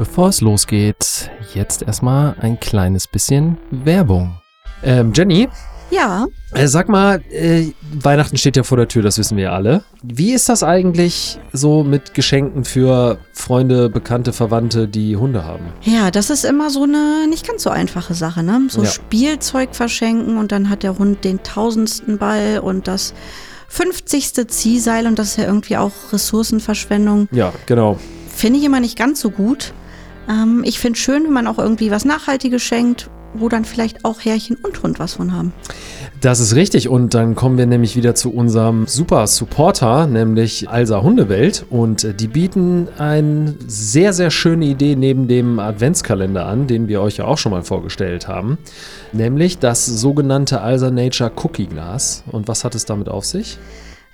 Bevor es losgeht, jetzt erstmal ein kleines bisschen Werbung. Ähm, Jenny, Ja, äh, sag mal, äh, Weihnachten steht ja vor der Tür, das wissen wir ja alle. Wie ist das eigentlich so mit Geschenken für Freunde, Bekannte, Verwandte, die Hunde haben? ja, das ist immer so eine nicht ganz so einfache Sache, ne? So Ja. Spielzeug verschenken und dann hat der Hund den tausendsten Ball und das 50. Ziehseil und das ist ja irgendwie auch Ressourcenverschwendung. Ja, genau. Finde ich immer nicht ganz so gut. Ähm, ich finde schön, wenn man auch irgendwie was Nachhaltiges schenkt, wo dann vielleicht auch Herrchen und Hund was von haben. Das ist richtig und dann kommen wir nämlich wieder zu unserem super Supporter, nämlich Alsa Hundewelt und äh, die bieten eine sehr, sehr schöne Idee neben dem Adventskalender an, den wir euch ja auch schon mal vorgestellt haben, nämlich das sogenannte Alsa Nature Cookie Glas. Und was hat es damit auf sich?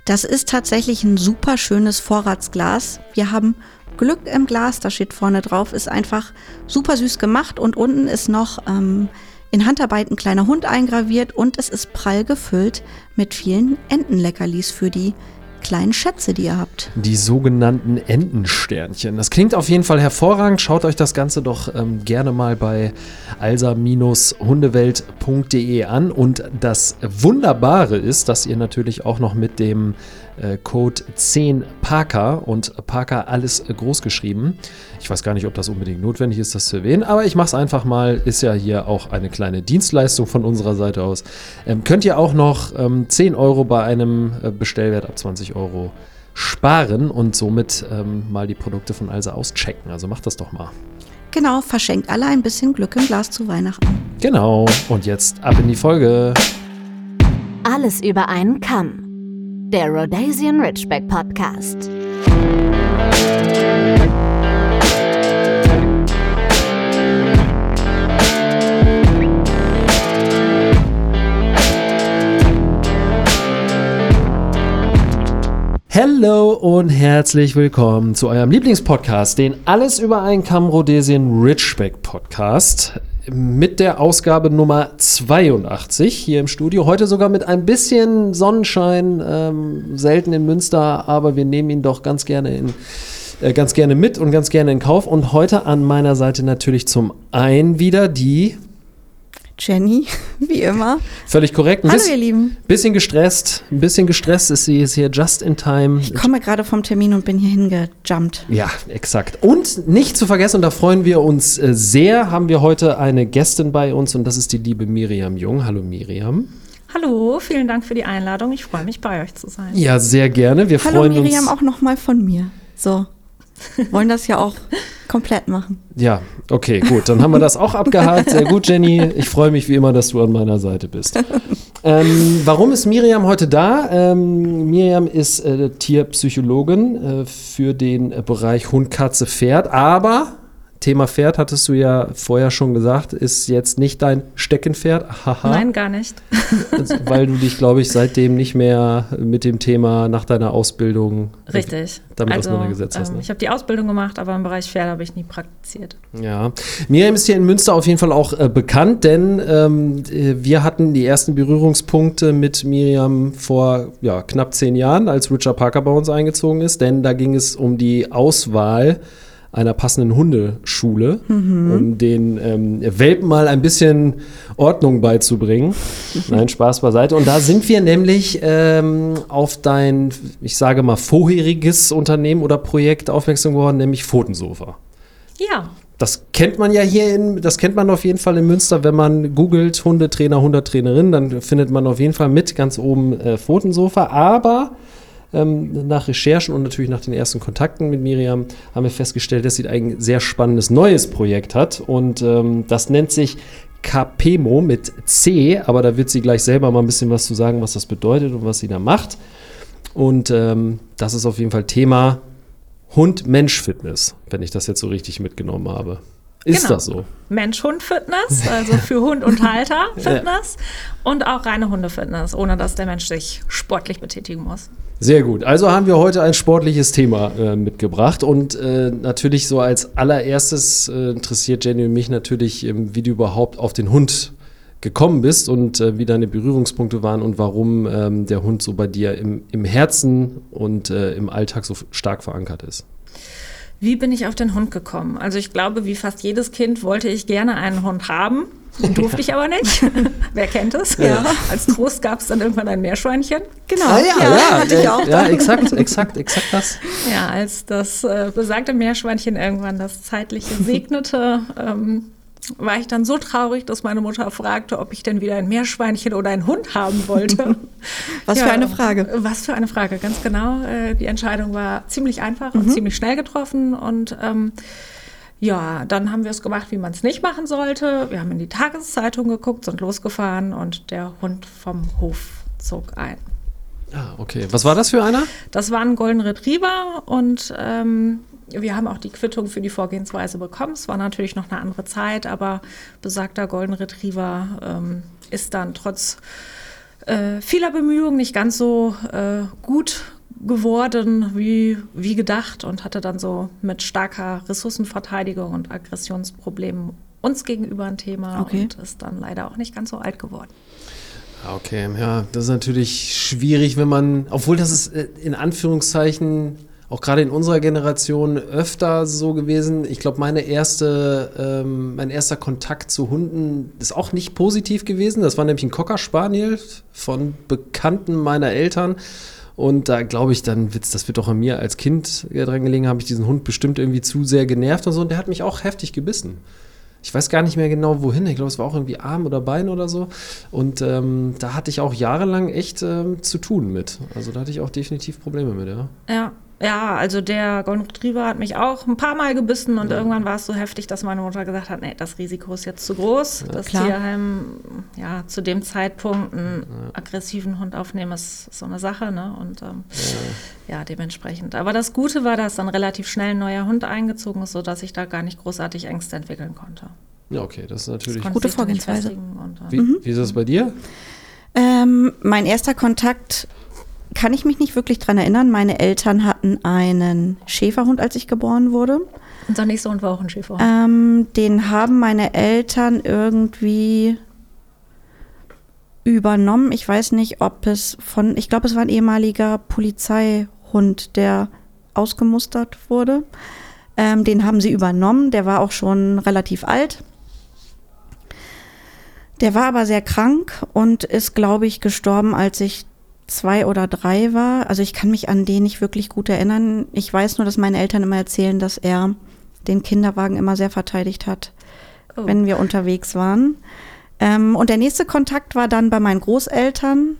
Das ist tatsächlich ein super schönes Vorratsglas. Wir haben Glück im Glas, da steht vorne drauf, ist einfach super süß gemacht und unten ist noch ähm, in Handarbeit ein kleiner Hund eingraviert und es ist prall gefüllt mit vielen Entenleckerlis für die kleinen Schätze, die ihr habt. Die sogenannten Entensternchen. Das klingt auf jeden Fall hervorragend. Schaut euch das Ganze doch ähm, gerne mal bei alsa-hundewelt.de an. Und das Wunderbare ist, dass ihr natürlich auch noch mit dem Code 10 Parker und Parker alles äh, groß geschrieben. Ich weiß gar nicht, ob das unbedingt notwendig ist, das zu erwähnen, aber ich mache es einfach mal. Ist ja hier auch eine kleine Dienstleistung von unserer Seite aus. Ähm, könnt ihr auch noch ähm, 10 Euro bei einem äh, Bestellwert ab 20 Euro sparen und somit ähm, mal die Produkte von Alsa auschecken. Also macht das doch mal. Genau, verschenkt alle ein bisschen Glück im Glas zu Weihnachten. Genau. Und jetzt ab in die Folge. Alles über einen Kamm. Der Rhodesian Ridgeback Podcast. Hello und herzlich willkommen zu eurem Lieblingspodcast, den Alles über einen Kamm Rhodesian Ridgeback Podcast. Mit der Ausgabe Nummer 82 hier im Studio. Heute sogar mit ein bisschen Sonnenschein, ähm, selten in Münster, aber wir nehmen ihn doch ganz gerne in, äh, ganz gerne mit und ganz gerne in Kauf. Und heute an meiner Seite natürlich zum einen wieder die, Jenny, wie immer. völlig korrekt, Hallo bisschen, ihr Lieben. bisschen gestresst, ein bisschen gestresst ist sie, ist hier just in time. Ich komme gerade vom Termin und bin hier hingejumpt. Ja, exakt. Und nicht zu vergessen, und da freuen wir uns äh, sehr, haben wir heute eine Gästin bei uns und das ist die liebe Miriam Jung. Hallo Miriam. Hallo, vielen Dank für die Einladung. Ich freue mich, bei euch zu sein. Ja, sehr gerne. Wir Hallo freuen Miriam, uns. auch nochmal von mir. So, wollen das ja auch komplett machen. Ja, okay, gut. Dann haben wir das auch abgehakt. Sehr gut, Jenny. Ich freue mich wie immer, dass du an meiner Seite bist. Ähm, warum ist Miriam heute da? Ähm, Miriam ist äh, Tierpsychologin äh, für den Bereich Hund, Katze, Pferd. Aber Thema Pferd, hattest du ja vorher schon gesagt, ist jetzt nicht dein Steckenpferd. Haha. Nein, gar nicht. weil du dich, glaube ich, seitdem nicht mehr mit dem Thema nach deiner Ausbildung Richtig. damit also, auseinandergesetzt hast. ähm, Ne? Ich habe die Ausbildung gemacht, aber im Bereich Pferde habe ich nie praktiziert. Ja, Miriam ist hier in Münster auf jeden Fall auch äh, bekannt, denn ähm, äh, wir hatten die ersten Berührungspunkte mit Miriam vor ja, knapp zehn Jahren, als Richard Parker bei uns eingezogen ist, denn da ging es um die Auswahl einer passenden Hundeschule, um den ähm, Welpen mal ein bisschen Ordnung beizubringen. Nein, Spaß beiseite. Und da sind wir nämlich ähm, auf dein, ich sage mal, vorheriges Unternehmen oder Projekt aufmerksam geworden, nämlich Pfotensofa. Ja, Das kennt man ja hier in, das kennt man auf jeden Fall in Münster, wenn man googelt Hundetrainer, Hundetrainerin, dann findet man auf jeden Fall mit ganz oben äh, Pfotensofa. Aber ähm, nach Recherchen und natürlich nach den ersten Kontakten mit Miriam haben wir festgestellt, dass sie ein sehr spannendes neues Projekt hat und ähm, das nennt sich Capemo mit C, aber da wird sie gleich selber mal ein bisschen was zu sagen, was das bedeutet und was sie da macht. Und ähm, das ist auf jeden Fall Thema Hund-Mensch-Fitness, wenn ich das jetzt so richtig mitgenommen habe. Ist Genau. das so? Mensch-Hund-Fitness, also für Hund und Halter Fitness und auch reine Hunde-Fitness, ohne dass der Mensch sich sportlich betätigen muss. Sehr gut. Also haben wir heute ein sportliches Thema äh, mitgebracht und äh, natürlich so als allererstes äh, interessiert Jenny und mich natürlich, ähm, wie du überhaupt auf den Hund gekommen bist und äh, wie deine Berührungspunkte waren und warum ähm, der Hund so bei dir im, im Herzen und äh, im Alltag so stark verankert ist. Wie bin ich auf den Hund gekommen? Also ich glaube, wie fast jedes Kind wollte ich gerne einen Hund haben. Durfte ich aber nicht. Wer kennt es? Ja. Als Trost gab es dann irgendwann ein Meerschweinchen. Genau. Ah, ja, ja, ja, hatte ich auch. Ja, exakt, exakt, exakt das. Ja, als das äh, besagte Meerschweinchen irgendwann das Zeitliche segnete, ähm, war ich dann so traurig, dass meine Mutter fragte, ob ich denn wieder ein Meerschweinchen oder einen Hund haben wollte. was ja, für eine Frage. Was für eine Frage, ganz genau. Äh, die Entscheidung war ziemlich einfach mhm. und ziemlich schnell getroffen und ähm, ja, dann haben wir es gemacht, wie man es nicht machen sollte. Wir haben in die Tageszeitung geguckt, sind losgefahren und der Hund vom Hof zog ein. Ah, okay. Was war das für einer? Das war ein Golden Retriever und ähm, wir haben auch die Quittung für die Vorgehensweise bekommen. Es war natürlich noch eine andere Zeit, aber besagter Golden Retriever ähm, ist dann trotz äh, vieler Bemühungen nicht ganz so äh, gut geworden wie, wie gedacht und hatte dann so mit starker Ressourcenverteidigung und Aggressionsproblemen uns gegenüber ein Thema okay. und ist dann leider auch nicht ganz so alt geworden. Okay, ja, das ist natürlich schwierig, wenn man, obwohl das ist äh, in Anführungszeichen auch gerade in unserer Generation öfter so gewesen. Ich glaube, meine erste, ähm, mein erster Kontakt zu Hunden ist auch nicht positiv gewesen. Das war nämlich ein Cocker Spaniel von Bekannten meiner Eltern. Und da glaube ich dann, Witz, das wird doch an mir als Kind dran gelegen, habe ich diesen Hund bestimmt irgendwie zu sehr genervt und so. Und der hat mich auch heftig gebissen. Ich weiß gar nicht mehr genau wohin. Ich glaube, es war auch irgendwie Arm oder Bein oder so. Und ähm, da hatte ich auch jahrelang echt ähm, zu tun mit. Also da hatte ich auch definitiv Probleme mit, ja. Ja, ja, also der Golden Retriever hat mich auch ein paar Mal gebissen und ja. irgendwann war es so heftig, dass meine Mutter gesagt hat, nee, das Risiko ist jetzt zu groß. Ja, das klar. Tierheim, ja, zu dem Zeitpunkt einen ja. aggressiven Hund aufnehmen, ist so eine Sache, ne? Und ähm, ja. dementsprechend. Aber das Gute war, dass dann relativ schnell ein neuer Hund eingezogen ist, sodass ich da gar nicht großartig Ängste entwickeln konnte. Ja, okay, das ist natürlich eine gute Vorgehensweise. Und, äh, wie, mhm. wie ist das bei dir? Ähm, mein erster Kontakt kann ich mich nicht wirklich dran erinnern. Meine Eltern hatten einen Schäferhund, als ich geboren wurde. Unser nächster Hund war auch ein Schäferhund. Ähm, den haben meine Eltern irgendwie übernommen. Ich weiß nicht, ob es von, ich glaube, es war ein ehemaliger Polizeihund, der ausgemustert wurde. Ähm, den haben sie übernommen. Der war auch schon relativ alt. Der war aber sehr krank und ist, glaube ich, gestorben, als ich zwei oder drei war. Also ich kann mich an den nicht wirklich gut erinnern. Ich weiß nur, dass meine Eltern immer erzählen, dass er den Kinderwagen immer sehr verteidigt hat, oh. wenn wir unterwegs waren. Ähm, und der nächste Kontakt war dann bei meinen Großeltern.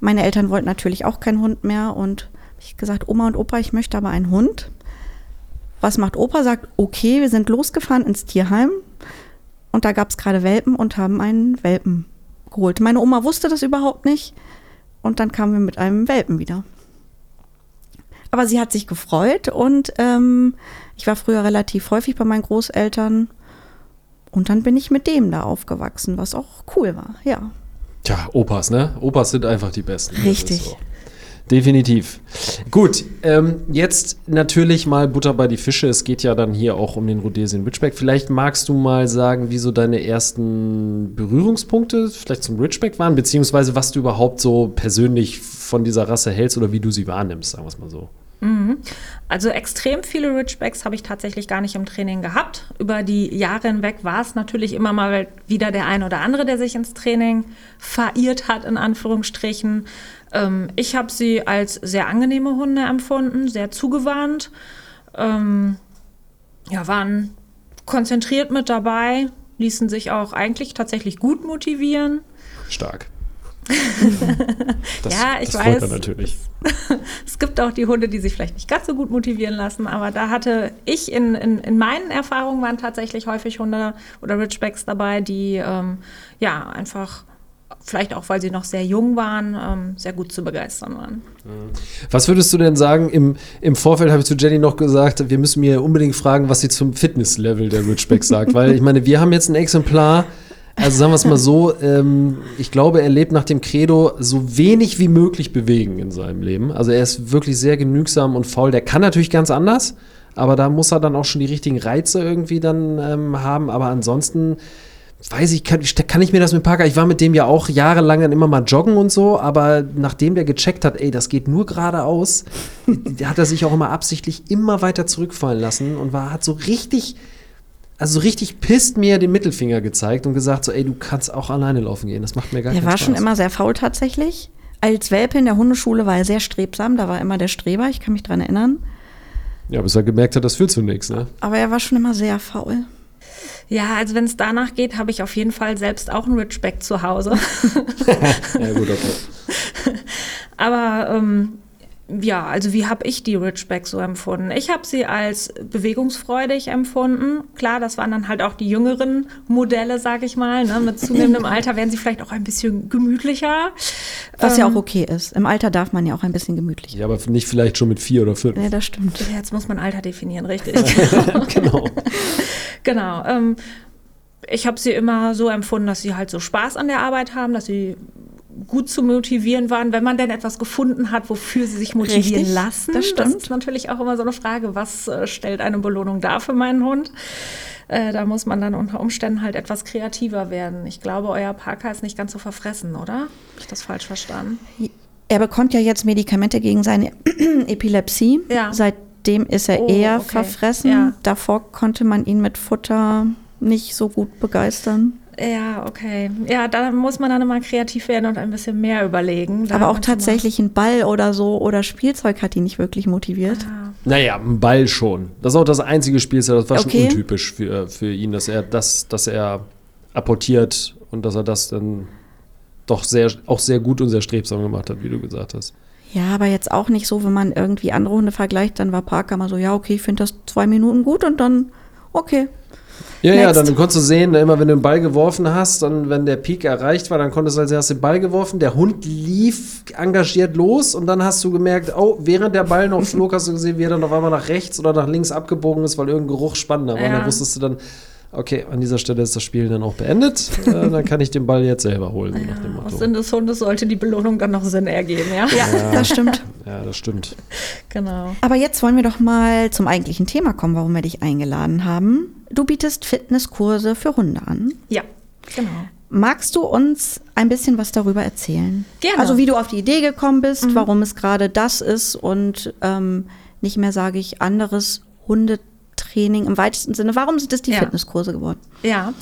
Meine Eltern wollten natürlich auch keinen Hund mehr und ich gesagt, Oma und Opa, ich möchte aber einen Hund. Was macht Opa? Sagt, okay, wir sind losgefahren ins Tierheim und da gab es gerade Welpen und haben einen Welpen geholt. Meine Oma wusste das überhaupt nicht und dann kamen wir mit einem Welpen wieder. Aber sie hat sich gefreut und ähm, ich war früher relativ häufig bei meinen Großeltern und dann bin ich mit dem da aufgewachsen, was auch cool war, ja. Tja, Opas, ne? Opas sind einfach die Besten. Richtig. So. Definitiv. Gut, ähm, jetzt natürlich mal Butter bei die Fische. Es geht ja dann hier auch um den Rhodesian Ridgeback. Vielleicht magst du mal sagen, wie so deine ersten Berührungspunkte vielleicht zum Ridgeback waren, beziehungsweise was du überhaupt so persönlich von dieser Rasse hältst oder wie du sie wahrnimmst, sagen wir es mal so. Also extrem viele Ridgebacks habe ich tatsächlich gar nicht im Training gehabt. Über die Jahre hinweg war es natürlich immer mal wieder der ein oder andere, der sich ins Training verirrt hat, in Anführungsstrichen. Ähm, ich habe sie als sehr angenehme Hunde empfunden, sehr zugewandt. Ähm, ja, waren konzentriert mit dabei, ließen sich auch eigentlich tatsächlich gut motivieren. Stark. das, ja, ich das weiß. Natürlich. es gibt auch die Hunde, die sich vielleicht nicht ganz so gut motivieren lassen, aber da hatte ich in, in, in meinen Erfahrungen waren tatsächlich häufig Hunde oder Ridgebacks dabei, die ähm, ja einfach vielleicht auch, weil sie noch sehr jung waren, ähm, sehr gut zu begeistern waren. Was würdest du denn sagen? Im, im Vorfeld habe ich zu Jenny noch gesagt, wir müssen mir unbedingt fragen, was sie zum Fitnesslevel der Ridgeback sagt, weil ich meine, wir haben jetzt ein Exemplar, also sagen wir es mal so, ähm, ich glaube, er lebt nach dem Credo, so wenig wie möglich bewegen in seinem Leben. Also er ist wirklich sehr genügsam und faul. Der kann natürlich ganz anders, aber da muss er dann auch schon die richtigen Reize irgendwie dann ähm, haben. Aber ansonsten weiß ich, kann, kann ich mir das mit Parker, ich war mit dem ja auch jahrelang dann immer mal joggen und so, aber nachdem der gecheckt hat, ey, das geht nur geradeaus, hat er sich auch immer absichtlich immer weiter zurückfallen lassen und war, hat so richtig, also so richtig pisst mir den Mittelfinger gezeigt und gesagt so, ey, du kannst auch alleine laufen gehen, das macht mir gar Der keinen war Spaß. schon immer sehr faul tatsächlich. Als Welpe in der Hundeschule war er sehr strebsam, da war immer der Streber, ich kann mich dran erinnern. Ja, bis er gemerkt hat, das führt zu nichts, ne? Aber er war schon immer sehr faul. Ja, also wenn es danach geht, habe ich auf jeden Fall selbst auch einen Ridgeback zu Hause. Ja, gut, okay. Aber ähm, ja, also wie habe ich die Ridgeback so empfunden? Ich habe sie als bewegungsfreudig empfunden. Klar, das waren dann halt auch die jüngeren Modelle, sag ich mal. Ne? Mit zunehmendem Alter werden sie vielleicht auch ein bisschen gemütlicher. Was ja Ähm, auch okay ist. Im Alter darf man ja auch ein bisschen gemütlich. Ja, aber nicht vielleicht schon mit vier oder fünf. Ja, das stimmt. Jetzt muss man Alter definieren, richtig. genau. Genau. Ähm, ich habe sie immer so empfunden, dass sie halt so Spaß an der Arbeit haben, dass sie gut zu motivieren waren, wenn man denn etwas gefunden hat, wofür sie sich motivieren Richtig, lassen. das stimmt. ist natürlich auch immer so eine Frage, was äh, stellt eine Belohnung dar für meinen Hund? Äh, da muss man dann unter Umständen halt etwas kreativer werden. Ich glaube, euer Parker ist nicht ganz so verfressen, oder? Habe ich das falsch verstanden? Er bekommt ja jetzt Medikamente gegen seine Epilepsie. Ja. Seitdem ist er Oh, eher okay. verfressen. Ja. Davor konnte man ihn mit Futter nicht so gut begeistern. Ja, okay. Ja, da muss man dann immer kreativ werden und ein bisschen mehr überlegen. Aber auch tatsächlich ein Ball oder so oder Spielzeug hat ihn nicht wirklich motiviert. Ah. Naja, ein Ball schon. Das ist auch das einzige Spiel, das war Okay. schon untypisch für, für ihn, dass er das, dass er apportiert und dass er das dann doch sehr, auch sehr gut und sehr strebsam gemacht hat, wie du gesagt hast. Ja, aber jetzt auch nicht so, wenn man irgendwie andere Hunde vergleicht, dann war Parker mal so, ja, okay, ich finde das zwei Minuten gut und dann, okay. Ja, ja, Next. dann konntest du sehen, immer wenn du den Ball geworfen hast, dann, wenn der Peak erreicht war, dann konntest du als erstes den Ball geworfen, der Hund lief engagiert los und dann hast du gemerkt, oh, während der Ball noch flog, hast du gesehen, wie er dann auf einmal nach rechts oder nach links abgebogen ist, weil irgendein Geruch spannender war. Und Ja. dann wusstest du dann, okay, an dieser Stelle ist das Spiel dann auch beendet, äh, dann kann ich den Ball jetzt selber holen, so nach dem Ja, aus Motto. Sinn des Hundes sollte die Belohnung dann noch Sinn ergeben, ja? Ja, das stimmt. Ja, das stimmt. Genau. Aber jetzt wollen wir doch mal zum eigentlichen Thema kommen, warum wir dich eingeladen haben. Du bietest Fitnesskurse für Hunde an. Ja, genau. Magst du uns ein bisschen was darüber erzählen? Gerne. Also wie du auf die Idee gekommen bist, warum es gerade das ist und ähm, nicht mehr, sage ich, anderes Hundetraining im weitesten Sinne. Warum sind es die Ja. Fitnesskurse geworden? Ja,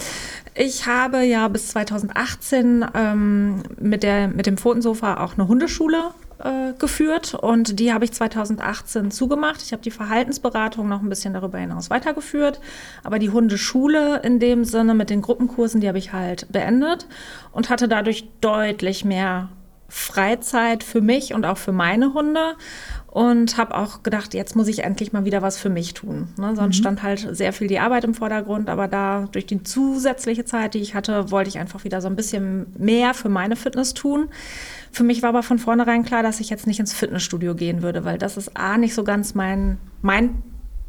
ich habe ja bis 2018 ähm, mit, der, mit dem Pfotensofa auch eine Hundeschule äh, geführt und die habe ich 2018 zugemacht. Ich habe die Verhaltensberatung noch ein bisschen darüber hinaus weitergeführt, aber die Hundeschule in dem Sinne mit den Gruppenkursen, die habe ich halt beendet und hatte dadurch deutlich mehr Freizeit für mich und auch für meine Hunde und habe auch gedacht, jetzt muss ich endlich mal wieder was für mich tun. Ne? Sonst stand halt sehr viel die Arbeit im Vordergrund, aber da durch die zusätzliche Zeit, die ich hatte, wollte ich einfach wieder so ein bisschen mehr für meine Fitness tun. Für mich war aber von vornherein klar, dass ich jetzt nicht ins Fitnessstudio gehen würde, weil das ist A, nicht so ganz mein, mein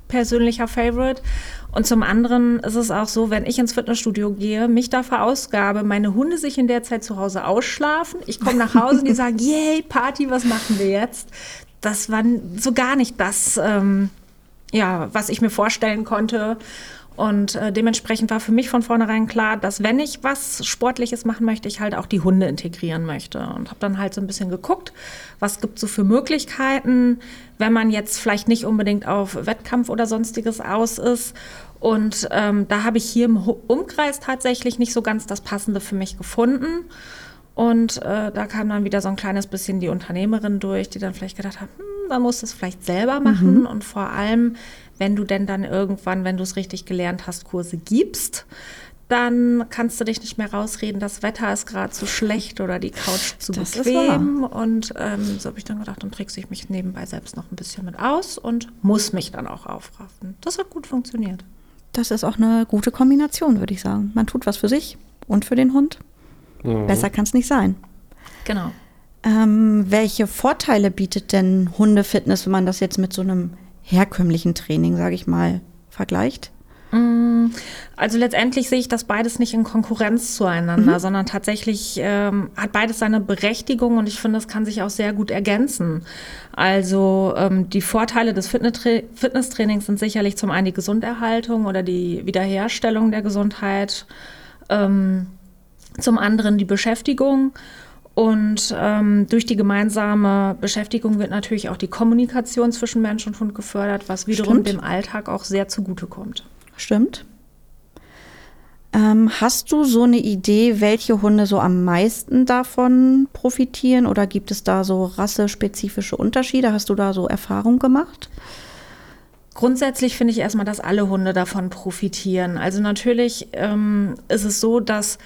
persönlicher Favorite. Und zum anderen ist es auch so, wenn ich ins Fitnessstudio gehe, mich da verausgabe, meine Hunde sich in der Zeit zu Hause ausschlafen, ich komme nach Hause und die sagen, yay, Party, was machen wir jetzt? Das war so gar nicht das, ähm, ja, was ich mir vorstellen konnte. Und äh, dementsprechend war für mich von vornherein klar, dass wenn ich was Sportliches machen möchte, ich halt auch die Hunde integrieren möchte. Und habe dann halt so ein bisschen geguckt, was gibt so für Möglichkeiten, wenn man jetzt vielleicht nicht unbedingt auf Wettkampf oder sonstiges aus ist. Und ähm, da habe ich hier im Umkreis tatsächlich nicht so ganz das Passende für mich gefunden. Und äh, da kam dann wieder so ein kleines bisschen die Unternehmerin durch, die dann vielleicht gedacht hat, hm, dann musst du es vielleicht selber machen. Und vor allem, wenn du denn dann irgendwann, wenn du es richtig gelernt hast, Kurse gibst, dann kannst du dich nicht mehr rausreden, das Wetter ist gerade zu schlecht oder die Couch zu Das bequem. Und ähm, so habe ich dann gedacht, dann trickse ich mich nebenbei selbst noch ein bisschen mit aus und muss mich dann auch aufraffen. Das hat gut funktioniert. Das ist auch eine gute Kombination, würde ich sagen. Man tut was für sich und für den Hund. Besser kann es nicht sein. Genau. Ähm, welche Vorteile bietet denn Hundefitness, wenn man das jetzt mit so einem herkömmlichen Training, sage ich mal, vergleicht? Also letztendlich sehe ich das beides nicht in Konkurrenz zueinander, sondern tatsächlich ähm, hat beides seine Berechtigung und ich finde, es kann sich auch sehr gut ergänzen. Also ähm, die Vorteile des Fitnesstrainings sind sicherlich zum einen die Gesunderhaltung oder die Wiederherstellung der Gesundheit. Ähm, zum anderen die Beschäftigung. Und ähm, durch die gemeinsame Beschäftigung wird natürlich auch die Kommunikation zwischen Mensch und Hund gefördert, was wiederum Stimmt. dem Alltag auch sehr zugutekommt. Stimmt. Ähm, hast du so eine Idee, welche Hunde so am meisten davon profitieren oder gibt es da so rassespezifische Unterschiede? Hast du da so Erfahrung gemacht? Grundsätzlich finde ich erstmal, dass alle Hunde davon profitieren. Also natürlich ähm, ist es so, dass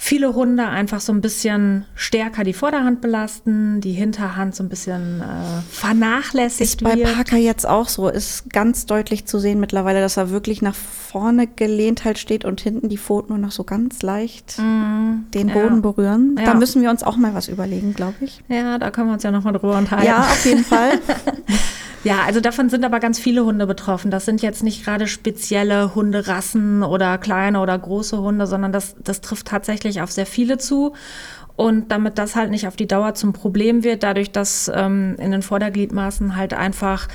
viele Hunde einfach so ein bisschen stärker die Vorderhand belasten, die Hinterhand so ein bisschen äh, vernachlässigt Ist bei wird. Parker jetzt auch so. Ist ganz deutlich zu sehen mittlerweile, dass er wirklich nach vorne gelehnt halt steht und hinten die Pfoten nur noch so ganz leicht den ja. Boden berühren. Da Ja. müssen wir uns auch mal was überlegen, glaube ich. Ja, da können wir uns ja nochmal drüber unterhalten. Ja, auf jeden Fall. Ja, also davon sind aber ganz viele Hunde betroffen. Das sind jetzt nicht gerade spezielle Hunderassen oder kleine oder große Hunde, sondern das, das trifft tatsächlich auf sehr viele zu. Und damit das halt nicht auf die Dauer zum Problem wird, dadurch, dass ähm, in den Vordergliedmaßen halt einfach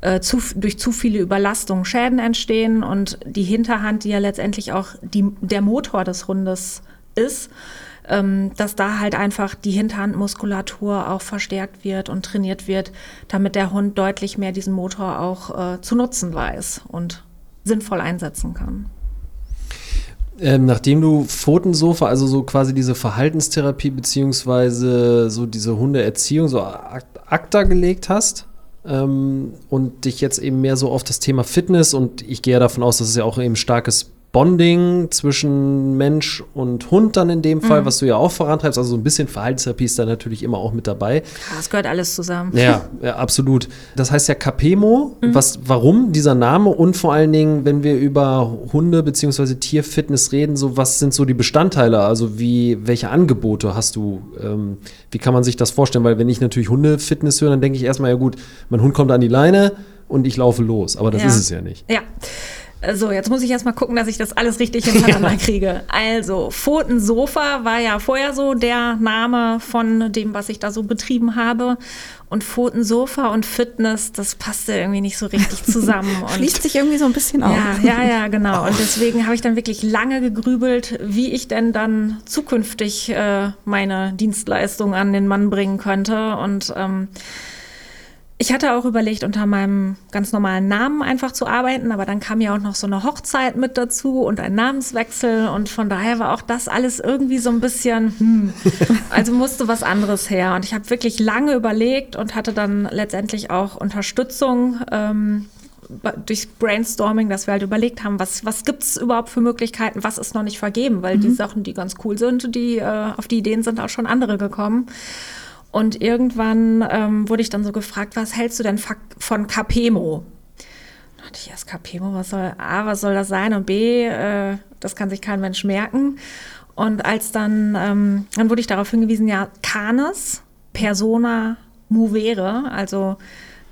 äh, zu, durch zu viele Überlastungen Schäden entstehen und die Hinterhand, die ja letztendlich auch die, der Motor des Hundes ist, dass da halt einfach die Hinterhandmuskulatur auch verstärkt wird und trainiert wird, damit der Hund deutlich mehr diesen Motor auch äh, zu nutzen weiß und sinnvoll einsetzen kann. Ähm, nachdem du Pfotensofa, also so quasi diese Verhaltenstherapie beziehungsweise so diese Hundeerziehung, so Ak- Akta gelegt hast ähm, und dich jetzt eben mehr so auf das Thema Fitness und ich gehe ja davon aus, dass es ja auch eben starkes Bonding zwischen Mensch und Hund dann in dem Fall, was du ja auch vorantreibst, also so ein bisschen Verhaltenstherapie ist da natürlich immer auch mit dabei. Das gehört alles zusammen. Ja, ja, absolut. Das heißt ja Capemo. Was, warum dieser Name? Und vor allen Dingen, wenn wir über Hunde- bzw. Tierfitness reden, so was sind so die Bestandteile? Also wie, welche Angebote hast du? Ähm, wie kann man sich das vorstellen? Weil wenn ich natürlich Hundefitness höre, dann denke ich erstmal, ja gut, mein Hund kommt an die Leine und ich laufe los. Aber das Ja. ist es ja nicht. Ja. So, jetzt muss ich erstmal gucken, dass ich das alles richtig hintereinander kriege. Also, Pfotensofa war ja vorher so der Name von dem, was ich da so betrieben habe. Und Pfotensofa und Fitness, das passte irgendwie nicht so richtig zusammen. Und Schließt sich irgendwie so ein bisschen auf. ja, ja, ja, genau. Und deswegen habe ich dann wirklich lange gegrübelt, wie ich denn dann zukünftig äh, meine Dienstleistung an den Mann bringen könnte. Und ähm, ich hatte auch überlegt, unter meinem ganz normalen Namen einfach zu arbeiten, aber dann kam ja auch noch so eine Hochzeit mit dazu und ein Namenswechsel und von daher war auch das alles irgendwie so ein bisschen, hm, also musste was anderes her. Und ich habe wirklich lange überlegt und hatte dann letztendlich auch Unterstützung. Ähm, durch Brainstorming, dass wir halt überlegt haben, was, was gibt es überhaupt für Möglichkeiten, was ist noch nicht vergeben, weil die Sachen, die ganz cool sind, die äh, auf die Ideen sind auch schon andere gekommen. Und irgendwann ähm, wurde ich dann so gefragt, was hältst du denn von Capemo? Da dachte ich erst, Capemo, was soll, A, was soll das sein? Und B, äh, das kann sich kein Mensch merken. Und als dann, ähm, dann wurde ich darauf hingewiesen, ja, Canis, Persona movere, also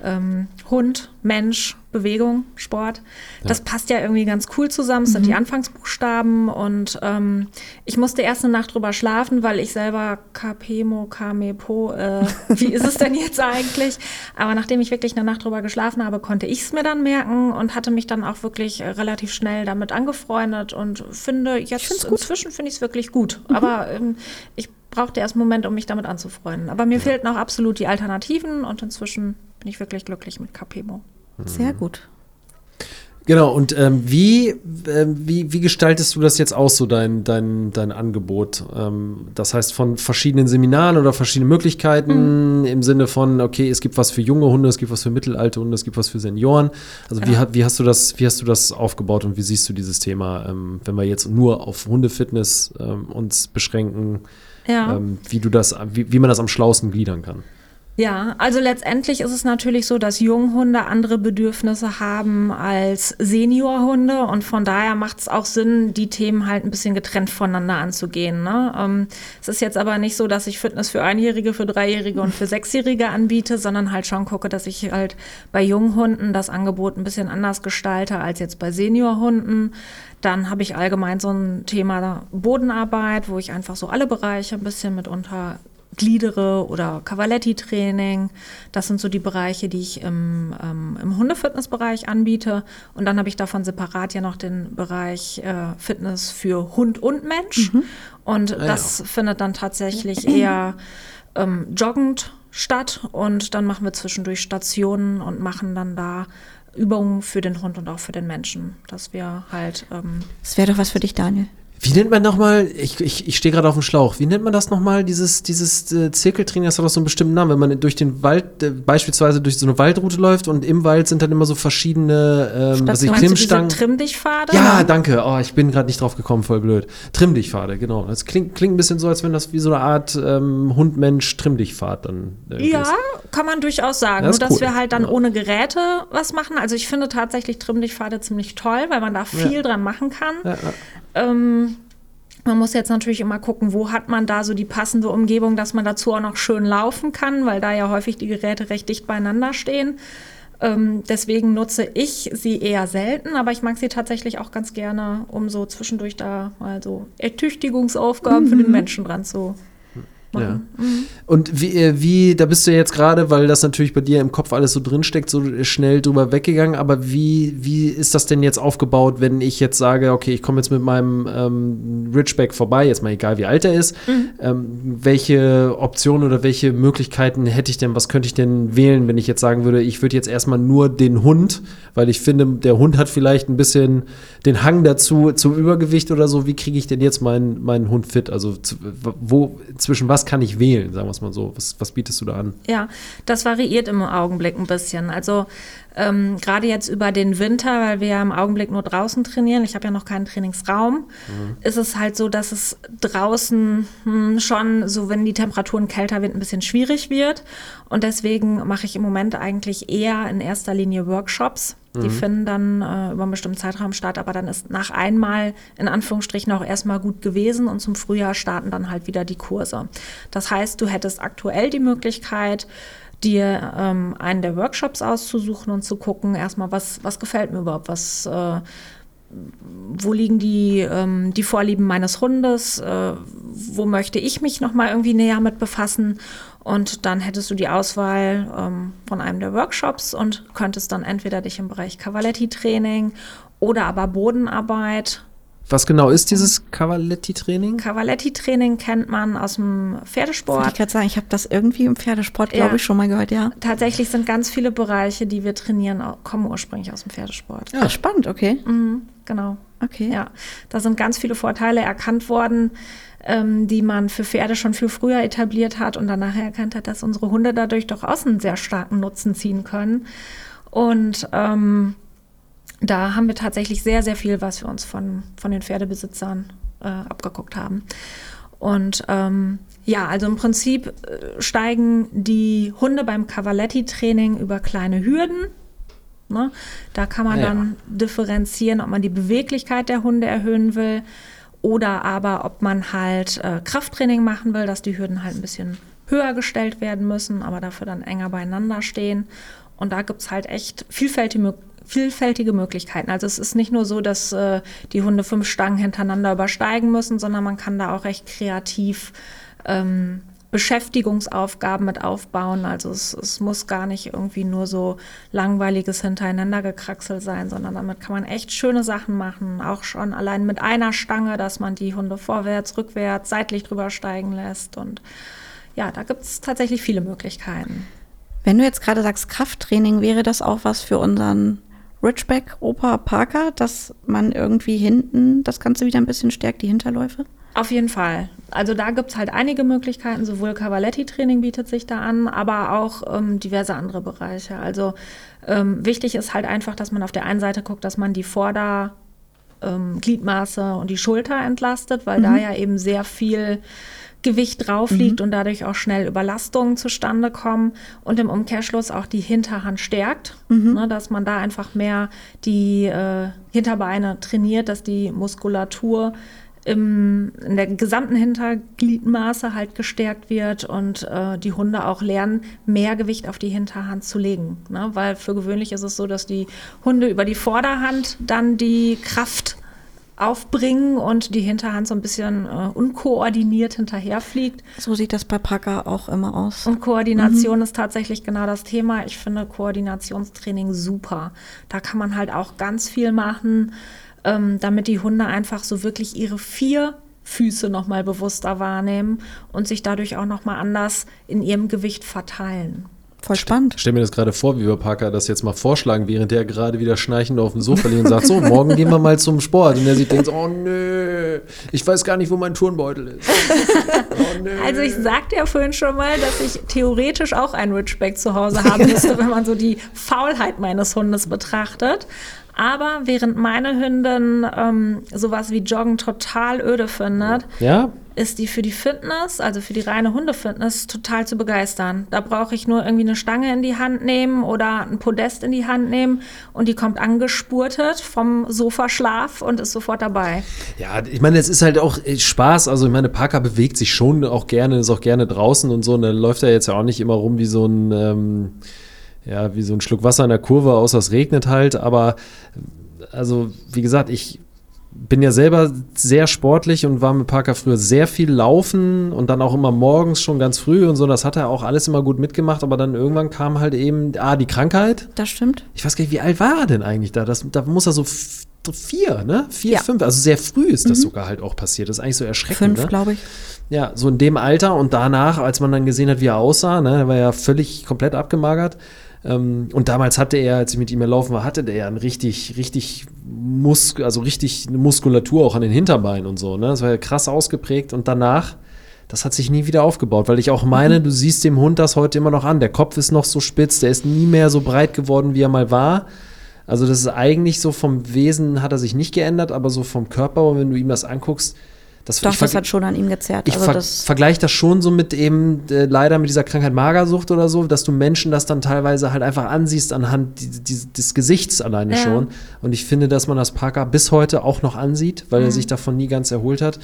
ähm, Hund, Mensch, Bewegung, Sport. Das passt ja irgendwie ganz cool zusammen. Es sind die Anfangsbuchstaben und ähm, ich musste erst eine Nacht drüber schlafen, weil ich selber Kapemo, Kamepo, äh, wie ist es denn jetzt eigentlich? Aber nachdem ich wirklich eine Nacht drüber geschlafen habe, konnte ich es mir dann merken und hatte mich dann auch wirklich äh, relativ schnell damit angefreundet und finde jetzt inzwischen finde ich es wirklich gut. Aber ähm, ich brauchte erst einen Moment, um mich damit anzufreunden. Aber mir fehlten auch absolut die Alternativen und inzwischen bin ich wirklich glücklich mit Capemo. Sehr gut. Genau, und ähm, wie, ähm, wie, wie gestaltest du das jetzt aus, so dein, dein, dein Angebot? Ähm, das heißt, von verschiedenen Seminaren oder verschiedenen Möglichkeiten im Sinne von, okay, es gibt was für junge Hunde, es gibt was für mittelalte Hunde, es gibt was für Senioren. Also wie, hat, wie, hast du das, wie hast du das aufgebaut und wie siehst du dieses Thema, ähm, wenn wir jetzt nur auf Hundefitness ähm, uns beschränken, Ja. ähm, wie du das, wie, wie man das am schlausten gliedern kann? Ja, also letztendlich ist es natürlich so, dass Junghunde andere Bedürfnisse haben als Seniorhunde und von daher macht es auch Sinn, die Themen halt ein bisschen getrennt voneinander anzugehen. Ne? Ähm, es ist jetzt aber nicht so, dass ich Fitness für Einjährige, für Dreijährige und für Sechsjährige anbiete, sondern halt schon gucke, dass ich halt bei Junghunden das Angebot ein bisschen anders gestalte als jetzt bei Seniorhunden. Dann habe ich allgemein so ein Thema Bodenarbeit, wo ich einfach so alle Bereiche ein bisschen mit unter gliedere oder Cavaletti-Training. Das sind so die Bereiche, die ich im, ähm, im Hundefitnessbereich anbiete. Und dann habe ich davon separat ja noch den Bereich äh, Fitness für Hund und Mensch. Mhm. Und ah, das ja. findet dann tatsächlich eher ähm, joggend statt. Und dann machen wir zwischendurch Stationen und machen dann da Übungen für den Hund und auch für den Menschen, dass wir halt. Ähm das wäre doch was für dich, Daniel. Wie nennt man nochmal, ich, ich, ich stehe gerade auf dem Schlauch, wie nennt man das nochmal, dieses, dieses äh, Zirkeltraining, das hat doch so einen bestimmten Namen, wenn man durch den Wald, äh, beispielsweise durch so eine Waldroute läuft und im Wald sind dann immer so verschiedene, ähm, was ich, Klimmstangen. Trimmdichpfade? Ja, danke, oh, ich bin gerade nicht drauf gekommen, voll blöd. Trimmdichpfade, genau. Das klingt, klingt ein bisschen so, als wenn das wie so eine Art ähm, Hund-Mensch-Trimmdichpfad dann äh, Ja, ist. kann man durchaus sagen, ja, nur dass cool. wir halt dann ja. ohne Geräte was machen. Also ich finde tatsächlich Trimmdichpfade ziemlich toll, weil man da viel ja. dran machen kann. Ähm, man muss jetzt natürlich immer gucken, wo hat man da so die passende Umgebung, dass man dazu auch noch schön laufen kann, weil da ja häufig die Geräte recht dicht beieinander stehen. Ähm, deswegen nutze ich sie eher selten, aber ich mag sie tatsächlich auch ganz gerne, um so zwischendurch da mal so Ertüchtigungsaufgaben mhm. für den mhm. Menschen dran zu ja. Mhm. Und wie, äh, wie, da bist du jetzt gerade, weil das natürlich bei dir im Kopf alles so drinsteckt, so schnell drüber weggegangen. Aber wie, wie ist das denn jetzt aufgebaut, wenn ich jetzt sage, okay, ich komme jetzt mit meinem ähm, Ridgeback vorbei, jetzt mal egal wie alt er ist. Mhm. Ähm, welche Optionen oder welche Möglichkeiten hätte ich denn, was könnte ich denn wählen, wenn ich jetzt sagen würde, ich würde jetzt erstmal nur den Hund, weil ich finde, der Hund hat vielleicht ein bisschen den Hang dazu zum Übergewicht oder so. Wie kriege ich denn jetzt meinen, meinen Hund fit? Also wo, zwischen was was kann ich wählen, sagen wir es mal so. Was, was bietest du da an? Ja, das variiert im Augenblick ein bisschen. Also ähm, gerade jetzt über den Winter, weil wir ja im Augenblick nur draußen trainieren, ich habe ja noch keinen Trainingsraum, mhm. ist es halt so, dass es draußen hm, schon, so wenn die Temperaturen kälter werden, ein bisschen schwierig wird. Und deswegen mache ich im Moment eigentlich eher in erster Linie Workshops. Die mhm. finden dann äh, über einen bestimmten Zeitraum statt, aber dann ist nach einmal in Anführungsstrichen auch erstmal gut gewesen und zum Frühjahr starten dann halt wieder die Kurse. Das heißt, du hättest aktuell die Möglichkeit, dir ähm, einen der Workshops auszusuchen und zu gucken, erstmal, was, was gefällt mir überhaupt, was, äh, wo liegen die, ähm, die Vorlieben meines Hundes, äh, wo möchte ich mich nochmal irgendwie näher mit befassen. Und dann hättest du die Auswahl ähm, von einem der Workshops und könntest dann entweder dich im Bereich Cavaletti-Training oder aber Bodenarbeit was genau ist dieses Cavaletti-Training? Cavaletti-Training kennt man aus dem Pferdesport. Ich kann sagen, ich habe das irgendwie im Pferdesport, glaube ja. ich, schon mal gehört, ja. Tatsächlich sind ganz viele Bereiche, die wir trainieren, kommen ursprünglich aus dem Pferdesport. Ja, Ach, spannend, okay. Mhm, genau. Okay. Ja, da sind ganz viele Vorteile erkannt worden, ähm, die man für Pferde schon viel früher etabliert hat und dann nachher erkannt hat, dass unsere Hunde dadurch doch auch einen sehr starken Nutzen ziehen können. Und ähm, da haben wir tatsächlich sehr, sehr viel, was wir uns von, von den Pferdebesitzern äh, abgeguckt haben. Und ähm, ja, also im Prinzip äh, steigen die Hunde beim Cavaletti-Training über kleine Hürden. Ne? Da kann man ja. dann differenzieren, ob man die Beweglichkeit der Hunde erhöhen will oder aber ob man halt äh, Krafttraining machen will, dass die Hürden halt ein bisschen höher gestellt werden müssen, aber dafür dann enger beieinander stehen. Und da gibt es halt echt vielfältige, vielfältige Möglichkeiten. Also es ist nicht nur so, dass äh, die Hunde fünf Stangen hintereinander übersteigen müssen, sondern man kann da auch recht kreativ ähm, Beschäftigungsaufgaben mit aufbauen. Also es, es, muss gar nicht irgendwie nur so langweiliges hintereinander gekraxelt sein, sondern damit kann man echt schöne Sachen machen. Auch schon allein mit einer Stange, dass man die Hunde vorwärts, rückwärts, seitlich drüber steigen lässt. Und ja, da gibt es tatsächlich viele Möglichkeiten. Wenn du jetzt gerade sagst Krafttraining, wäre das auch was für unseren Ridgeback Opa Parker, dass man irgendwie hinten das Ganze wieder ein bisschen stärkt, die Hinterläufe? Auf jeden Fall. Also da gibt es halt einige Möglichkeiten, sowohl Cavaletti-Training bietet sich da an, aber auch ähm, diverse andere Bereiche. Also ähm, wichtig ist halt einfach, dass man auf der einen Seite guckt, dass man die Vorder- ähm, und die Schulter entlastet, weil mhm. da ja eben sehr viel Gewicht drauf liegt mhm. und dadurch auch schnell Überlastungen zustande kommen und im Umkehrschluss auch die Hinterhand stärkt, mhm. ne, dass man da einfach mehr die äh, Hinterbeine trainiert, dass die Muskulatur im, in der gesamten Hintergliedmaße halt gestärkt wird und äh, die Hunde auch lernen, mehr Gewicht auf die Hinterhand zu legen. Ne? Weil für gewöhnlich ist es so, dass die Hunde über die Vorderhand dann die Kraft aufbringen und die Hinterhand so ein bisschen äh, unkoordiniert hinterherfliegt. So sieht das bei Parker auch immer aus. Und Koordination mhm. ist tatsächlich genau das Thema. Ich finde Koordinationstraining super. Da kann man halt auch ganz viel machen, ähm, damit die Hunde einfach so wirklich ihre vier Füße noch mal bewusster wahrnehmen und sich dadurch auch noch mal anders in ihrem Gewicht verteilen. Voll spannend. Ich stell mir das gerade vor, wie wir Parker das jetzt mal vorschlagen, während der gerade wieder schnarchend auf dem Sofa liegt und sagt, so, morgen gehen wir mal zum Sport. Und er sich denkt, oh nö, ich weiß gar nicht, wo mein Turnbeutel ist. Oh, also ich sagte ja vorhin schon mal, dass ich theoretisch auch ein Ridgeback zu Hause haben müsste, wenn man so die Faulheit meines Hundes betrachtet. Aber während meine Hündin ähm, sowas wie Joggen total öde findet, ja? ist die für die Fitness, also für die reine Hundefitness, total zu begeistern. Da brauche ich nur irgendwie eine Stange in die Hand nehmen oder ein Podest in die Hand nehmen und die kommt angespurtet vom Sofaschlaf und ist sofort dabei. Ja, ich meine, es ist halt auch Spaß. Also ich meine, Parker bewegt sich schon auch gerne, ist auch gerne draußen und so. Und dann läuft er jetzt ja auch nicht immer rum wie so ein ähm ja, wie so ein Schluck Wasser in der Kurve, außer es regnet halt. Aber also, wie gesagt, ich bin ja selber sehr sportlich und war mit Parker früher sehr viel laufen und dann auch immer morgens schon ganz früh und so. Das hat er auch alles immer gut mitgemacht, aber dann irgendwann kam halt eben, ah, die Krankheit. Das stimmt. Ich weiß gar nicht, wie alt war er denn eigentlich da? Das, da muss er so vier, ne? Vier, ja. fünf. Also sehr früh ist das mhm. sogar halt auch passiert. Das ist eigentlich so erschreckend. Fünf, ne? glaube ich. Ja, so in dem Alter und danach, als man dann gesehen hat, wie er aussah, ne, er war ja völlig komplett abgemagert. Ähm, und damals hatte er, als ich mit ihm erlaufen war, hatte der ein richtig, richtig Mus also richtig eine Muskulatur auch an den Hinterbeinen und so. Ne? Das war ja krass ausgeprägt. Und danach, das hat sich nie wieder aufgebaut, weil ich auch meine, mhm. du siehst dem Hund das heute immer noch an. Der Kopf ist noch so spitz, der ist nie mehr so breit geworden, wie er mal war. Also das ist eigentlich so vom Wesen hat er sich nicht geändert, aber so vom Körper, wenn du ihm das anguckst, das, Doch, das hat schon an ihm gezerrt. Ich also ver vergleiche das schon so mit eben, äh, leider mit dieser Krankheit Magersucht oder so, dass du Menschen das dann teilweise halt einfach ansiehst anhand die, die, des Gesichts alleine ja. schon. Und ich finde, dass man das Parker bis heute auch noch ansieht, weil mhm. er sich davon nie ganz erholt hat.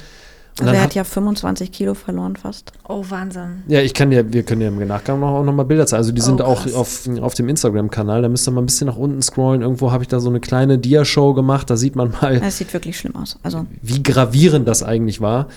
Also er hat ja 25 Kilo verloren fast. Oh, Wahnsinn. Ja, ich kann ja, wir können ja im Nachgang noch, auch noch mal Bilder zeigen. Also die sind oh, auch auf, auf dem Instagram-Kanal. Da müsst ihr mal ein bisschen nach unten scrollen. Irgendwo habe ich da so eine kleine Dia-Show gemacht. Da sieht man mal. Es sieht wirklich schlimm aus. Also. Wie gravierend das eigentlich war.